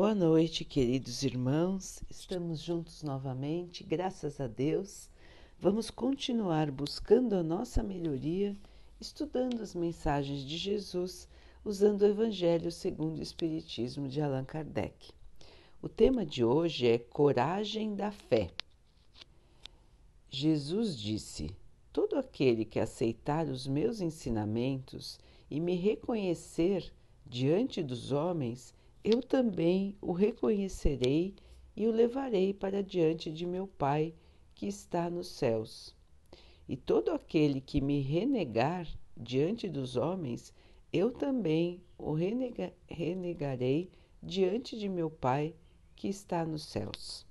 Boa noite, queridos irmãos. Estamos juntos novamente, graças a Deus. Vamos continuar buscando a nossa melhoria, estudando as mensagens de Jesus, usando o Evangelho segundo o Espiritismo de Allan Kardec. O tema de hoje é Coragem da Fé. Jesus disse: Todo aquele que aceitar os meus ensinamentos e me reconhecer diante dos homens, eu também o reconhecerei e o levarei para diante de meu Pai que está nos céus. E todo aquele que me renegar diante dos homens, eu também o renega renegarei diante de meu Pai que está nos céus.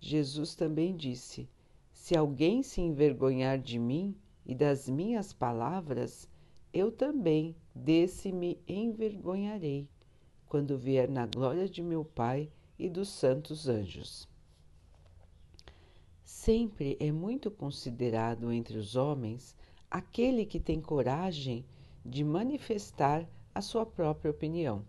Jesus também disse: Se alguém se envergonhar de mim e das minhas palavras, eu também desse me envergonharei quando vier na glória de meu Pai e dos santos anjos. Sempre é muito considerado entre os homens aquele que tem coragem de manifestar a sua própria opinião.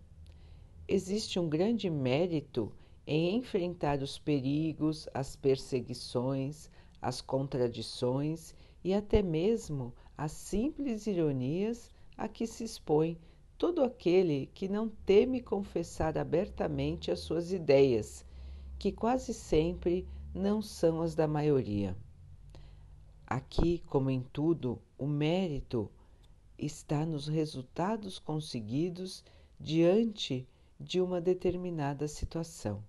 Existe um grande mérito em enfrentar os perigos, as perseguições, as contradições e até mesmo as simples ironias a que se expõe todo aquele que não teme confessar abertamente as suas ideias, que quase sempre não são as da maioria. Aqui, como em tudo, o mérito está nos resultados conseguidos diante de uma determinada situação.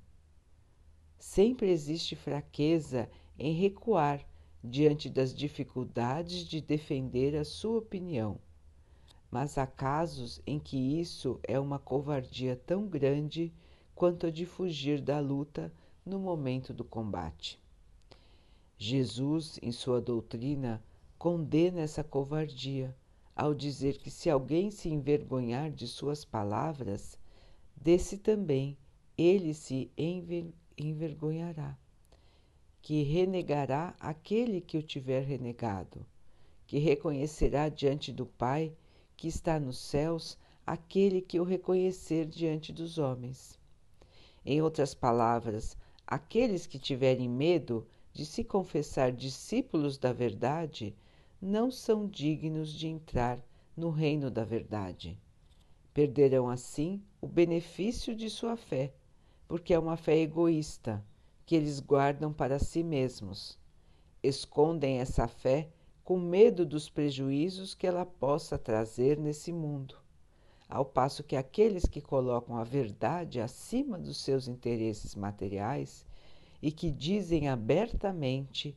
Sempre existe fraqueza em recuar diante das dificuldades de defender a sua opinião mas há casos em que isso é uma covardia tão grande quanto a de fugir da luta no momento do combate. Jesus, em sua doutrina, condena essa covardia ao dizer que se alguém se envergonhar de suas palavras, desse também ele se envergonhará, que renegará aquele que o tiver renegado, que reconhecerá diante do Pai que está nos céus aquele que o reconhecer diante dos homens. Em outras palavras, aqueles que tiverem medo de se confessar discípulos da verdade não são dignos de entrar no reino da verdade. Perderão assim o benefício de sua fé, porque é uma fé egoísta que eles guardam para si mesmos. Escondem essa fé com medo dos prejuízos que ela possa trazer nesse mundo, ao passo que aqueles que colocam a verdade acima dos seus interesses materiais e que dizem abertamente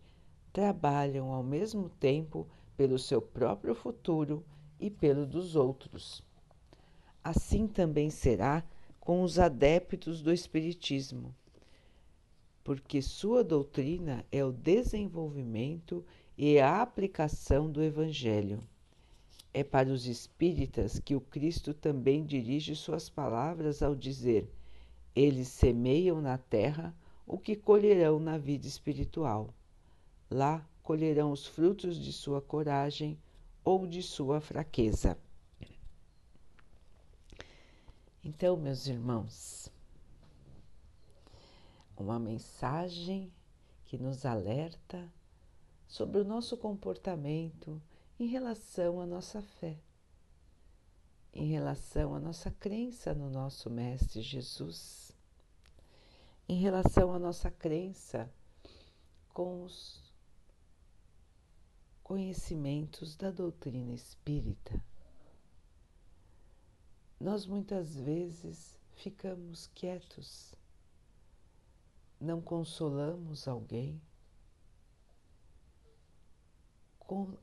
trabalham ao mesmo tempo pelo seu próprio futuro e pelo dos outros. Assim também será com os adeptos do Espiritismo, porque sua doutrina é o desenvolvimento e a aplicação do Evangelho. É para os espíritas que o Cristo também dirige suas palavras ao dizer: Eles semeiam na terra o que colherão na vida espiritual. Lá colherão os frutos de sua coragem ou de sua fraqueza. Então, meus irmãos, uma mensagem que nos alerta sobre o nosso comportamento em relação à nossa fé, em relação à nossa crença no nosso Mestre Jesus, em relação à nossa crença com os conhecimentos da doutrina espírita. Nós muitas vezes ficamos quietos, não consolamos alguém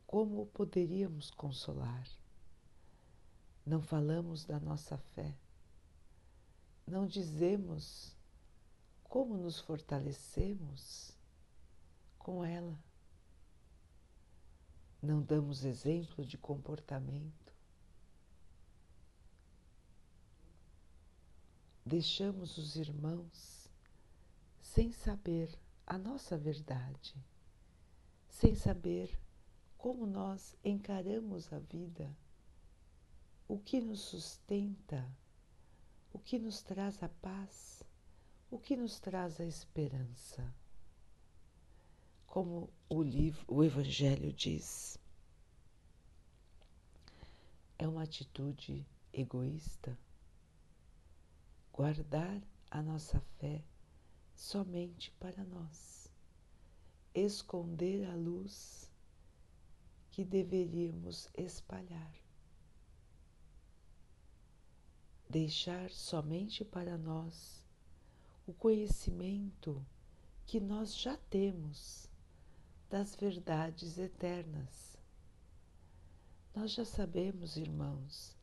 como poderíamos consolar? Não falamos da nossa fé, não dizemos como nos fortalecemos com ela. Não damos exemplo de comportamento. Deixamos os irmãos sem saber a nossa verdade, sem saber como nós encaramos a vida, o que nos sustenta, o que nos traz a paz, o que nos traz a esperança. Como o livro, o Evangelho diz, é uma atitude egoísta guardar a nossa fé somente para nós, esconder a luz que deveríamos espalhar, deixar somente para nós o conhecimento que nós já temos das verdades eternas. Nós já sabemos, irmãos,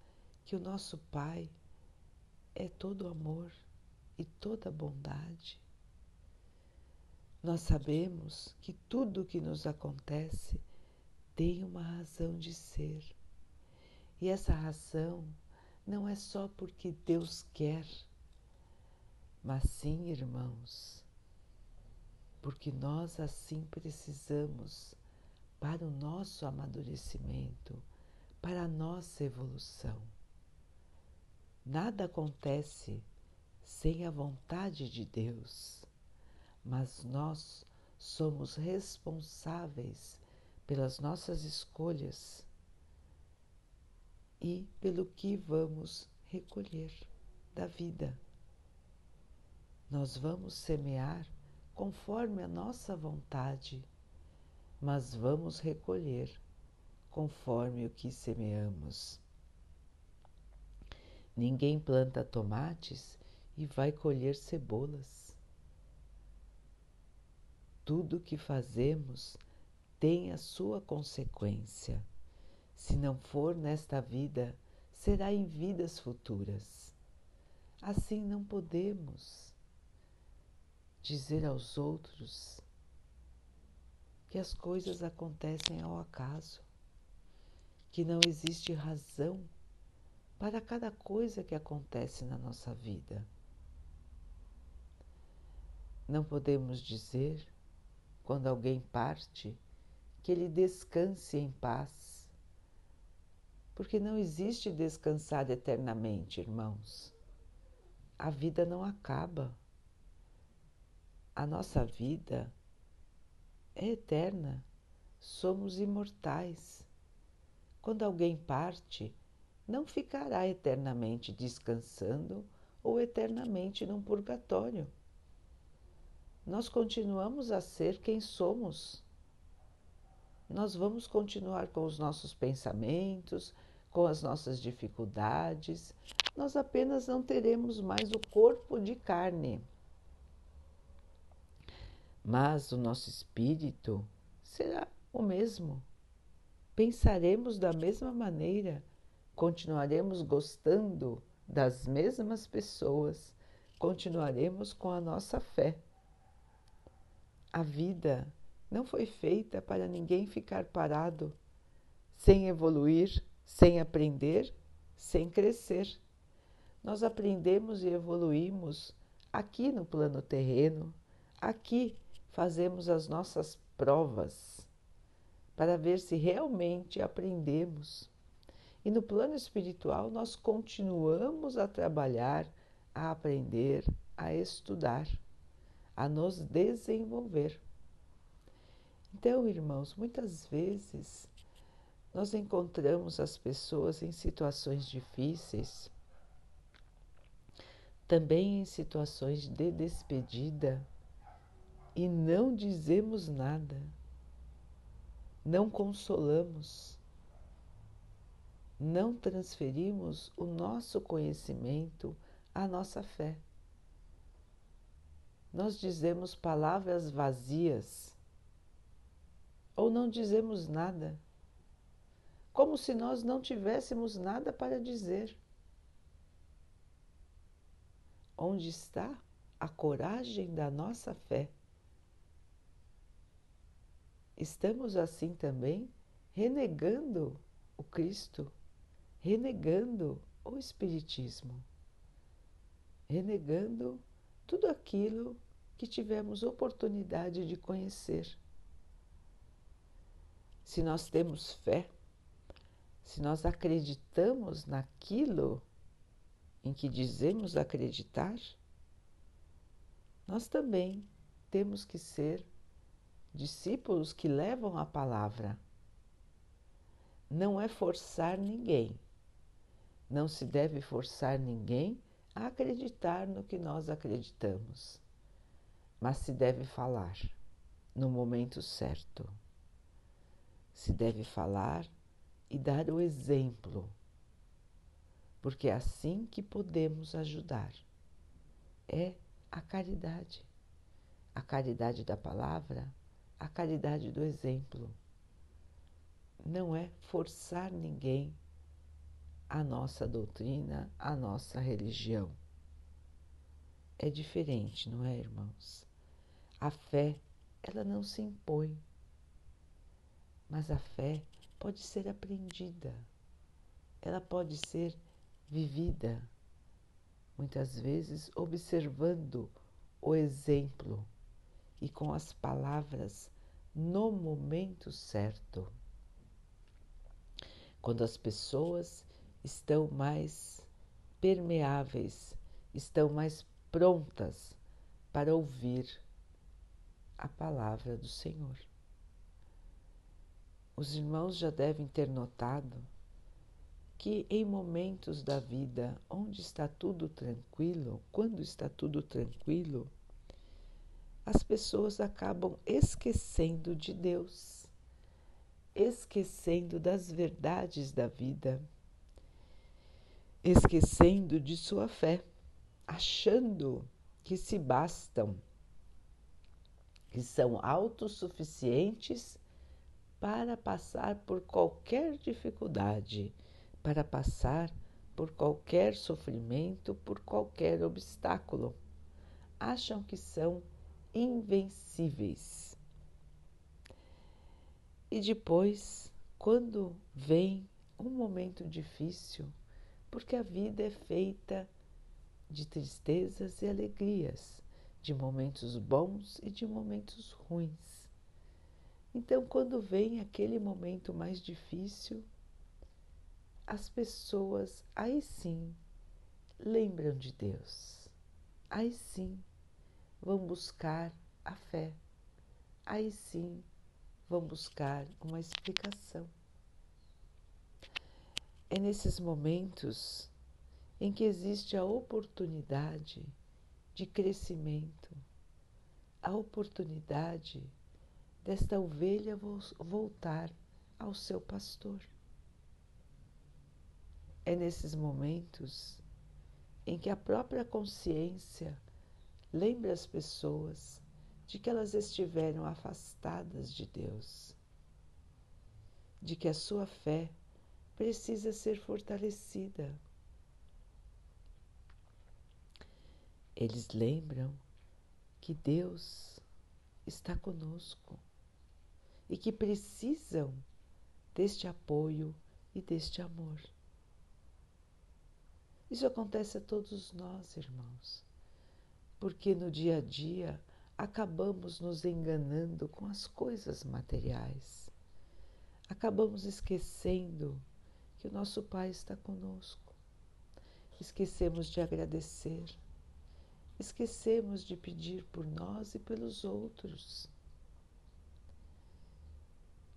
que o nosso Pai é todo amor e toda bondade. Nós sabemos que tudo o que nos acontece tem uma razão de ser. E essa razão não é só porque Deus quer, mas sim, irmãos, porque nós assim precisamos para o nosso amadurecimento, para a nossa evolução. Nada acontece sem a vontade de Deus, mas nós somos responsáveis pelas nossas escolhas e pelo que vamos recolher da vida. Nós vamos semear conforme a nossa vontade, mas vamos recolher conforme o que semeamos. Ninguém planta tomates e vai colher cebolas. Tudo que fazemos tem a sua consequência. Se não for nesta vida, será em vidas futuras. Assim não podemos dizer aos outros que as coisas acontecem ao acaso, que não existe razão para cada coisa que acontece na nossa vida. Não podemos dizer, quando alguém parte, que ele descanse em paz, porque não existe descansar eternamente, irmãos. A vida não acaba. A nossa vida é eterna. Somos imortais. Quando alguém parte, não ficará eternamente descansando ou eternamente num purgatório. Nós continuamos a ser quem somos. Nós vamos continuar com os nossos pensamentos, com as nossas dificuldades, nós apenas não teremos mais o corpo de carne. Mas o nosso espírito será o mesmo. Pensaremos da mesma maneira continuaremos gostando das mesmas pessoas, continuaremos com a nossa fé. A vida não foi feita para ninguém ficar parado, sem evoluir, sem aprender, sem crescer. Nós aprendemos e evoluímos aqui no plano terreno, aqui fazemos as nossas provas para ver se realmente aprendemos e no plano espiritual, nós continuamos a trabalhar, a aprender, a estudar, a nos desenvolver. Então, irmãos, muitas vezes nós encontramos as pessoas em situações difíceis, também em situações de despedida, e não dizemos nada, não consolamos não transferimos o nosso conhecimento à nossa fé. Nós dizemos palavras vazias ou não dizemos nada, como se nós não tivéssemos nada para dizer. Onde está a coragem da nossa fé? Estamos assim também renegando o Cristo renegando o Espiritismo, renegando tudo aquilo que tivemos oportunidade de conhecer. Se nós temos fé, se nós acreditamos naquilo em que dizemos acreditar, nós também temos que ser discípulos que levam a palavra. Não é forçar ninguém. Não se deve forçar ninguém a acreditar no que nós acreditamos, mas se deve falar no momento certo. Se deve falar e dar o exemplo, porque é assim que podemos ajudar. É a caridade. A caridade da palavra, a caridade do exemplo. Não é forçar ninguém a nossa doutrina, a nossa religião. É diferente, não é, irmãos? A fé, ela não se impõe, mas a fé pode ser aprendida, ela pode ser vivida muitas vezes observando o exemplo e com as palavras no momento certo. Quando as pessoas estão mais permeáveis, estão mais prontas para ouvir a palavra do Senhor. Os irmãos já devem ter notado que em momentos da vida onde está tudo tranquilo, quando está tudo tranquilo, as pessoas acabam esquecendo de Deus, esquecendo das verdades da vida, esquecendo de sua fé, achando que se bastam, que são autossuficientes para passar por qualquer dificuldade para passar por qualquer sofrimento, por qualquer obstáculo. Acham que são invencíveis. E depois, quando vem um momento difícil, porque a vida é feita de tristezas e alegrias, de momentos bons e de momentos ruins. Então, quando vem aquele momento mais difícil, as pessoas aí sim lembram de Deus, aí sim vão buscar a fé, aí sim vão buscar uma explicação. É nesses momentos em que existe a oportunidade de crescimento, a oportunidade desta ovelha voltar ao seu pastor. É nesses momentos em que a própria consciência lembra as pessoas de que elas estiveram afastadas de Deus, de que a sua fé precisa ser fortalecida. Eles lembram que Deus está conosco e que precisam deste apoio e deste amor. Isso acontece a todos nós, irmãos, porque no dia a dia acabamos nos enganando com as coisas materiais. Acabamos esquecendo que o nosso Pai está conosco. Esquecemos de agradecer. Esquecemos de pedir por nós e pelos outros.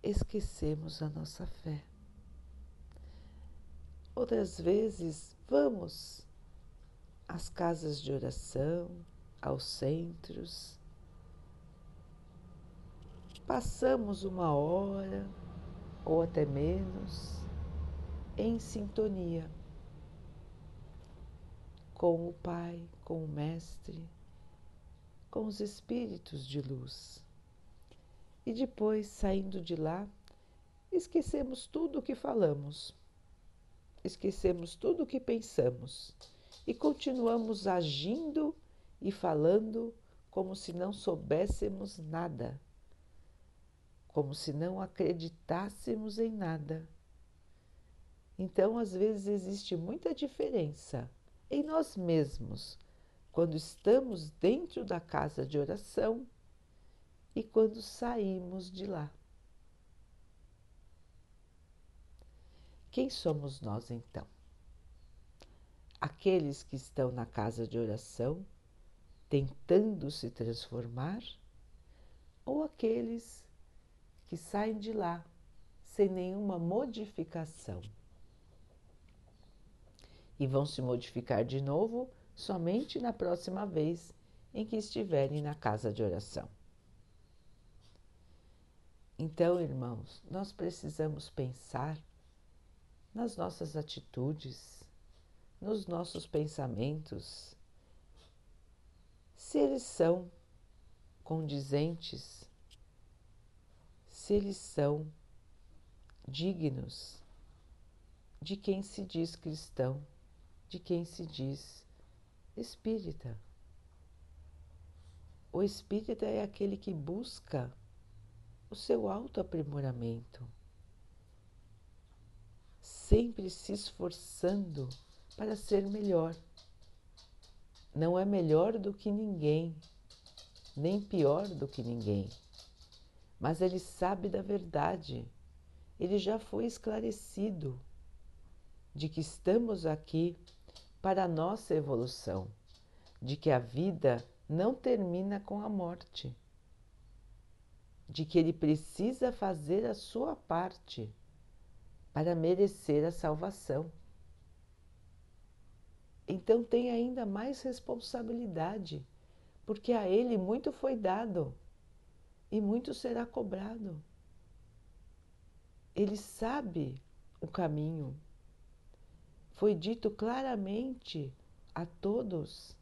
Esquecemos a nossa fé. Outras vezes vamos às casas de oração, aos centros, passamos uma hora ou até menos em sintonia com o Pai, com o Mestre, com os espíritos de luz. E depois, saindo de lá, esquecemos tudo o que falamos esquecemos tudo o que pensamos e continuamos agindo e falando como se não soubéssemos nada, como se não acreditássemos em nada. Então, às vezes, existe muita diferença em nós mesmos quando estamos dentro da casa de oração e quando saímos de lá. Quem somos nós então? Aqueles que estão na casa de oração tentando se transformar ou aqueles que saem de lá sem nenhuma modificação e vão se modificar de novo somente na próxima vez em que estiverem na casa de oração. Então, irmãos, nós precisamos pensar nas nossas atitudes, nos nossos pensamentos, se eles são condizentes, se eles são dignos de quem se diz cristão, de quem se diz espírita. O espírita é aquele que busca o seu autoaprimoramento, sempre se esforçando para ser melhor. Não é melhor do que ninguém, nem pior do que ninguém, mas ele sabe da verdade, ele já foi esclarecido de que estamos aqui para a nossa evolução, de que a vida não termina com a morte, de que ele precisa fazer a sua parte para merecer a salvação. Então tem ainda mais responsabilidade, porque a ele muito foi dado e muito será cobrado. Ele sabe o caminho. Foi dito claramente a todos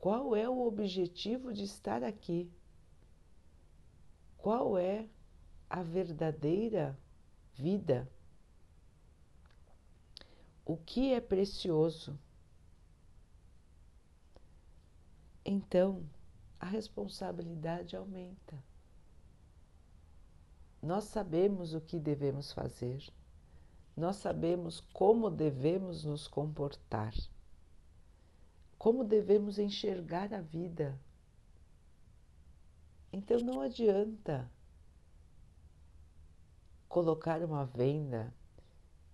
qual é o objetivo de estar aqui? Qual é a verdadeira vida? O que é precioso? Então, a responsabilidade aumenta. Nós sabemos o que devemos fazer, nós sabemos como devemos nos comportar como devemos enxergar a vida. Então não adianta colocar uma venda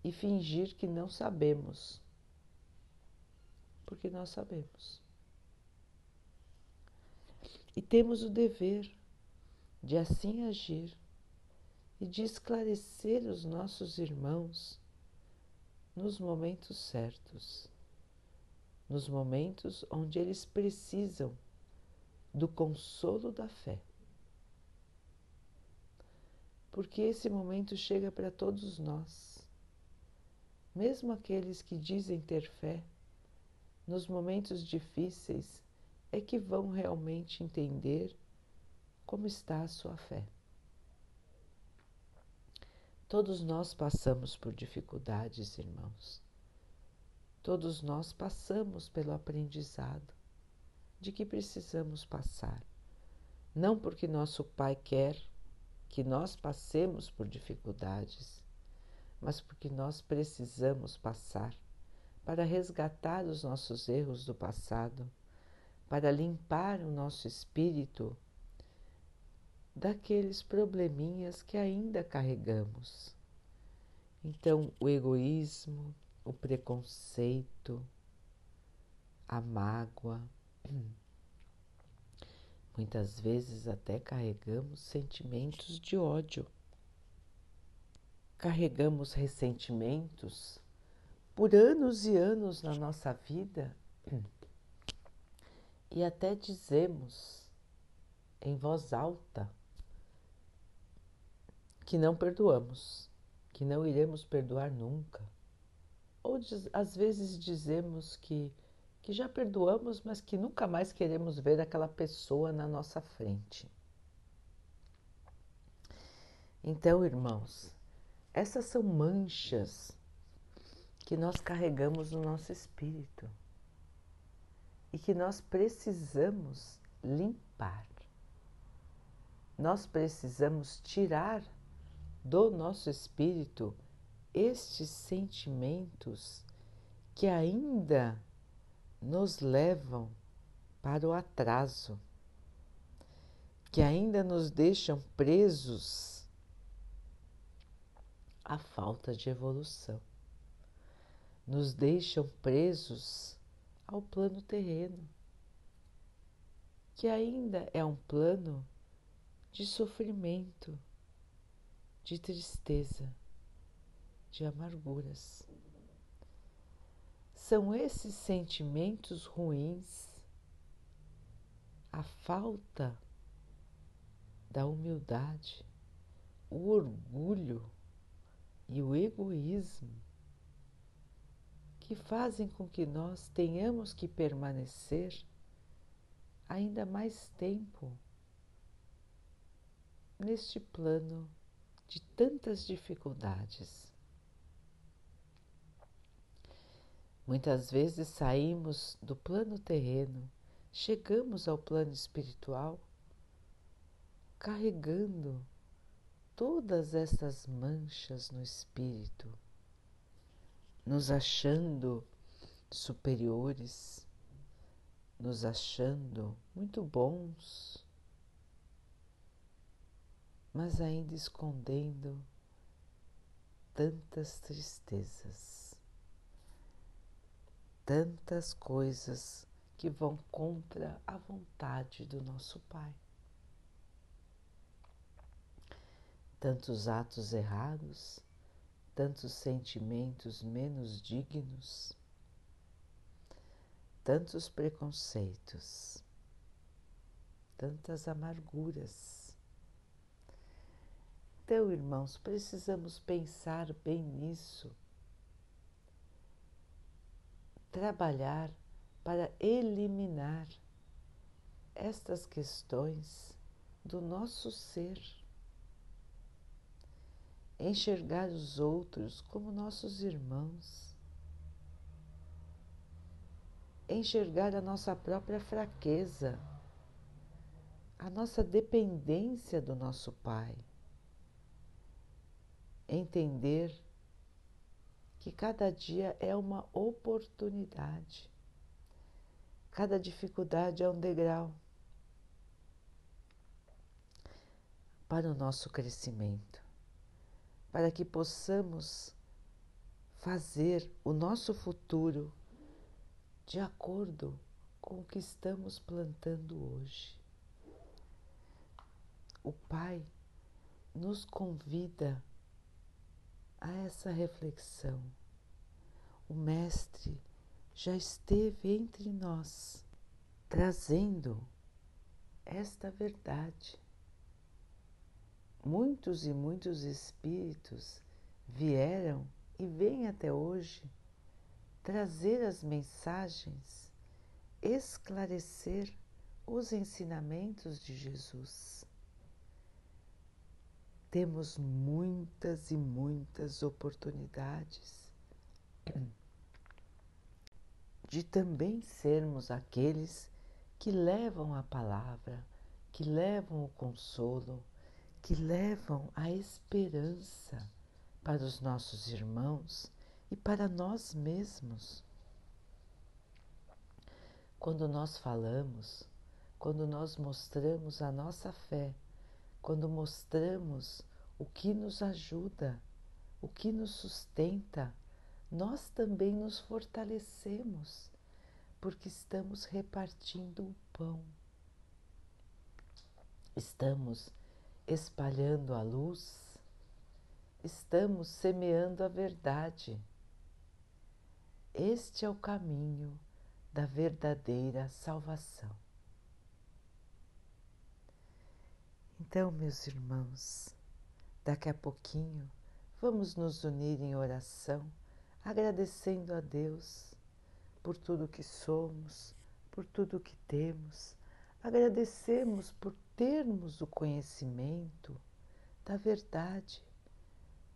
e fingir que não sabemos, porque nós sabemos. E temos o dever de assim agir e de esclarecer os nossos irmãos nos momentos certos nos momentos onde eles precisam do consolo da fé. Porque esse momento chega para todos nós, mesmo aqueles que dizem ter fé, nos momentos difíceis é que vão realmente entender como está a sua fé. Todos nós passamos por dificuldades, irmãos. Todos nós passamos pelo aprendizado de que precisamos passar. Não porque nosso Pai quer que nós passemos por dificuldades, mas porque nós precisamos passar para resgatar os nossos erros do passado, para limpar o nosso espírito daqueles probleminhas que ainda carregamos. Então, o egoísmo, o preconceito, a mágoa. Muitas vezes até carregamos sentimentos de ódio. Carregamos ressentimentos por anos e anos na nossa vida e até dizemos em voz alta que não perdoamos, que não iremos perdoar nunca ou às vezes dizemos que, que já perdoamos, mas que nunca mais queremos ver aquela pessoa na nossa frente. Então, irmãos, essas são manchas que nós carregamos no nosso espírito e que nós precisamos limpar. Nós precisamos tirar do nosso espírito estes sentimentos que ainda nos levam para o atraso, que ainda nos deixam presos à falta de evolução. nos deixam presos ao plano terreno, que ainda é um plano de sofrimento, de tristeza, de amarguras. São esses sentimentos ruins, a falta da humildade, o orgulho e o egoísmo que fazem com que nós tenhamos que permanecer ainda mais tempo neste plano de tantas dificuldades. Muitas vezes saímos do plano terreno, chegamos ao plano espiritual carregando todas essas manchas no espírito nos achando superiores, nos achando muito bons, mas ainda escondendo tantas tristezas, tantas coisas que vão contra a vontade do nosso Pai. Tantos atos errados tantos sentimentos menos dignos, tantos preconceitos, tantas amarguras. Então, irmãos, precisamos pensar bem nisso, trabalhar para eliminar estas questões do nosso ser. Enxergar os outros como nossos irmãos, enxergar a nossa própria fraqueza, a nossa dependência do nosso Pai, entender que cada dia é uma oportunidade, cada dificuldade é um degrau para o nosso crescimento para que possamos fazer o nosso futuro de acordo com o que estamos plantando hoje. O Pai nos convida a essa reflexão. O Mestre já esteve entre nós, trazendo esta verdade muitos e muitos espíritos vieram e vêm até hoje trazer as mensagens, esclarecer os ensinamentos de Jesus. Temos muitas e muitas oportunidades de também sermos aqueles que levam a palavra, que levam o consolo, que levam a esperança para os nossos irmãos e para nós mesmos. Quando nós falamos, quando nós mostramos a nossa fé, quando mostramos o que nos ajuda, o que nos sustenta, nós também nos fortalecemos, porque estamos repartindo o pão. Estamos espalhando a luz, estamos semeando a verdade. Este é o caminho da verdadeira salvação. Então, meus irmãos, daqui a pouquinho vamos nos unir em oração, agradecendo a Deus por tudo que somos, por tudo que temos. Agradecemos por termos o conhecimento da verdade,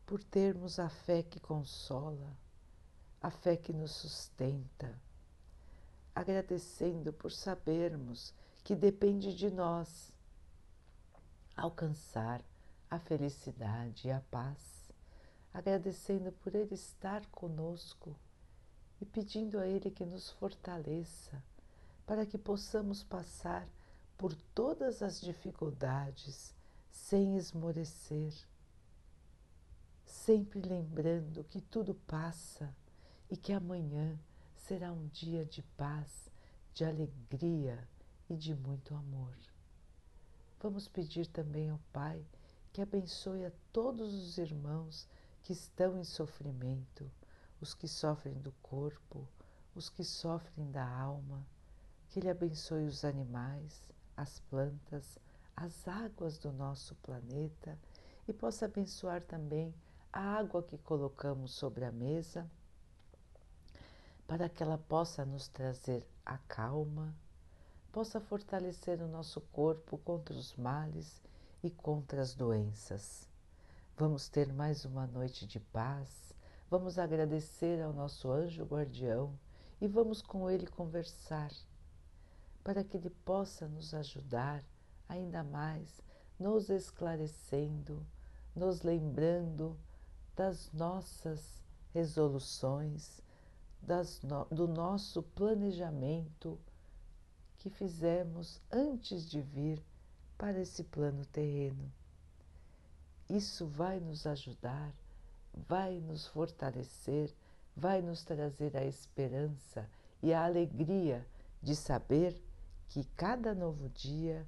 por termos a fé que consola, a fé que nos sustenta, agradecendo por sabermos que depende de nós alcançar a felicidade e a paz, agradecendo por Ele estar conosco e pedindo a Ele que nos fortaleça para que possamos passar por todas as dificuldades sem esmorecer, sempre lembrando que tudo passa e que amanhã será um dia de paz, de alegria e de muito amor. Vamos pedir também ao Pai que abençoe a todos os irmãos que estão em sofrimento, os que sofrem do corpo, os que sofrem da alma, que Ele abençoe os animais, as plantas, as águas do nosso planeta e possa abençoar também a água que colocamos sobre a mesa, para que ela possa nos trazer a calma, possa fortalecer o nosso corpo contra os males e contra as doenças. Vamos ter mais uma noite de paz, vamos agradecer ao nosso anjo guardião e vamos com ele conversar, para que ele possa nos ajudar ainda mais, nos esclarecendo, nos lembrando das nossas resoluções, das no, do nosso planejamento que fizemos antes de vir para esse plano terreno. Isso vai nos ajudar, vai nos fortalecer, vai nos trazer a esperança e a alegria de saber que cada novo dia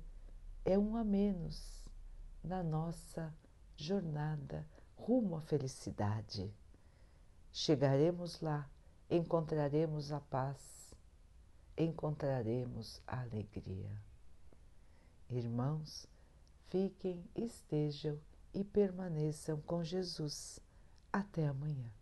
é um a menos na nossa jornada rumo à felicidade. Chegaremos lá, encontraremos a paz encontraremos a alegria. Irmãos, fiquem, estejam e permaneçam com Jesus. Até amanhã.